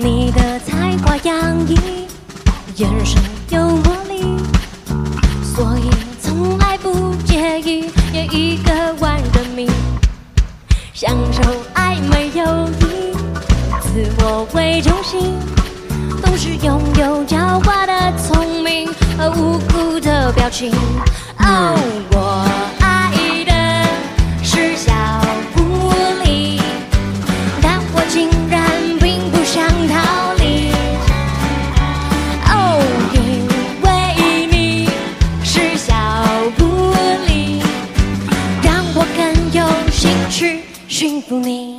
你的才华洋溢，眼神有魔力，所以从来不介意演一个万人迷，享受暧昧友谊，自我为中心，总是拥有狡猾的聪明和无辜的表情。哦，我去驯服你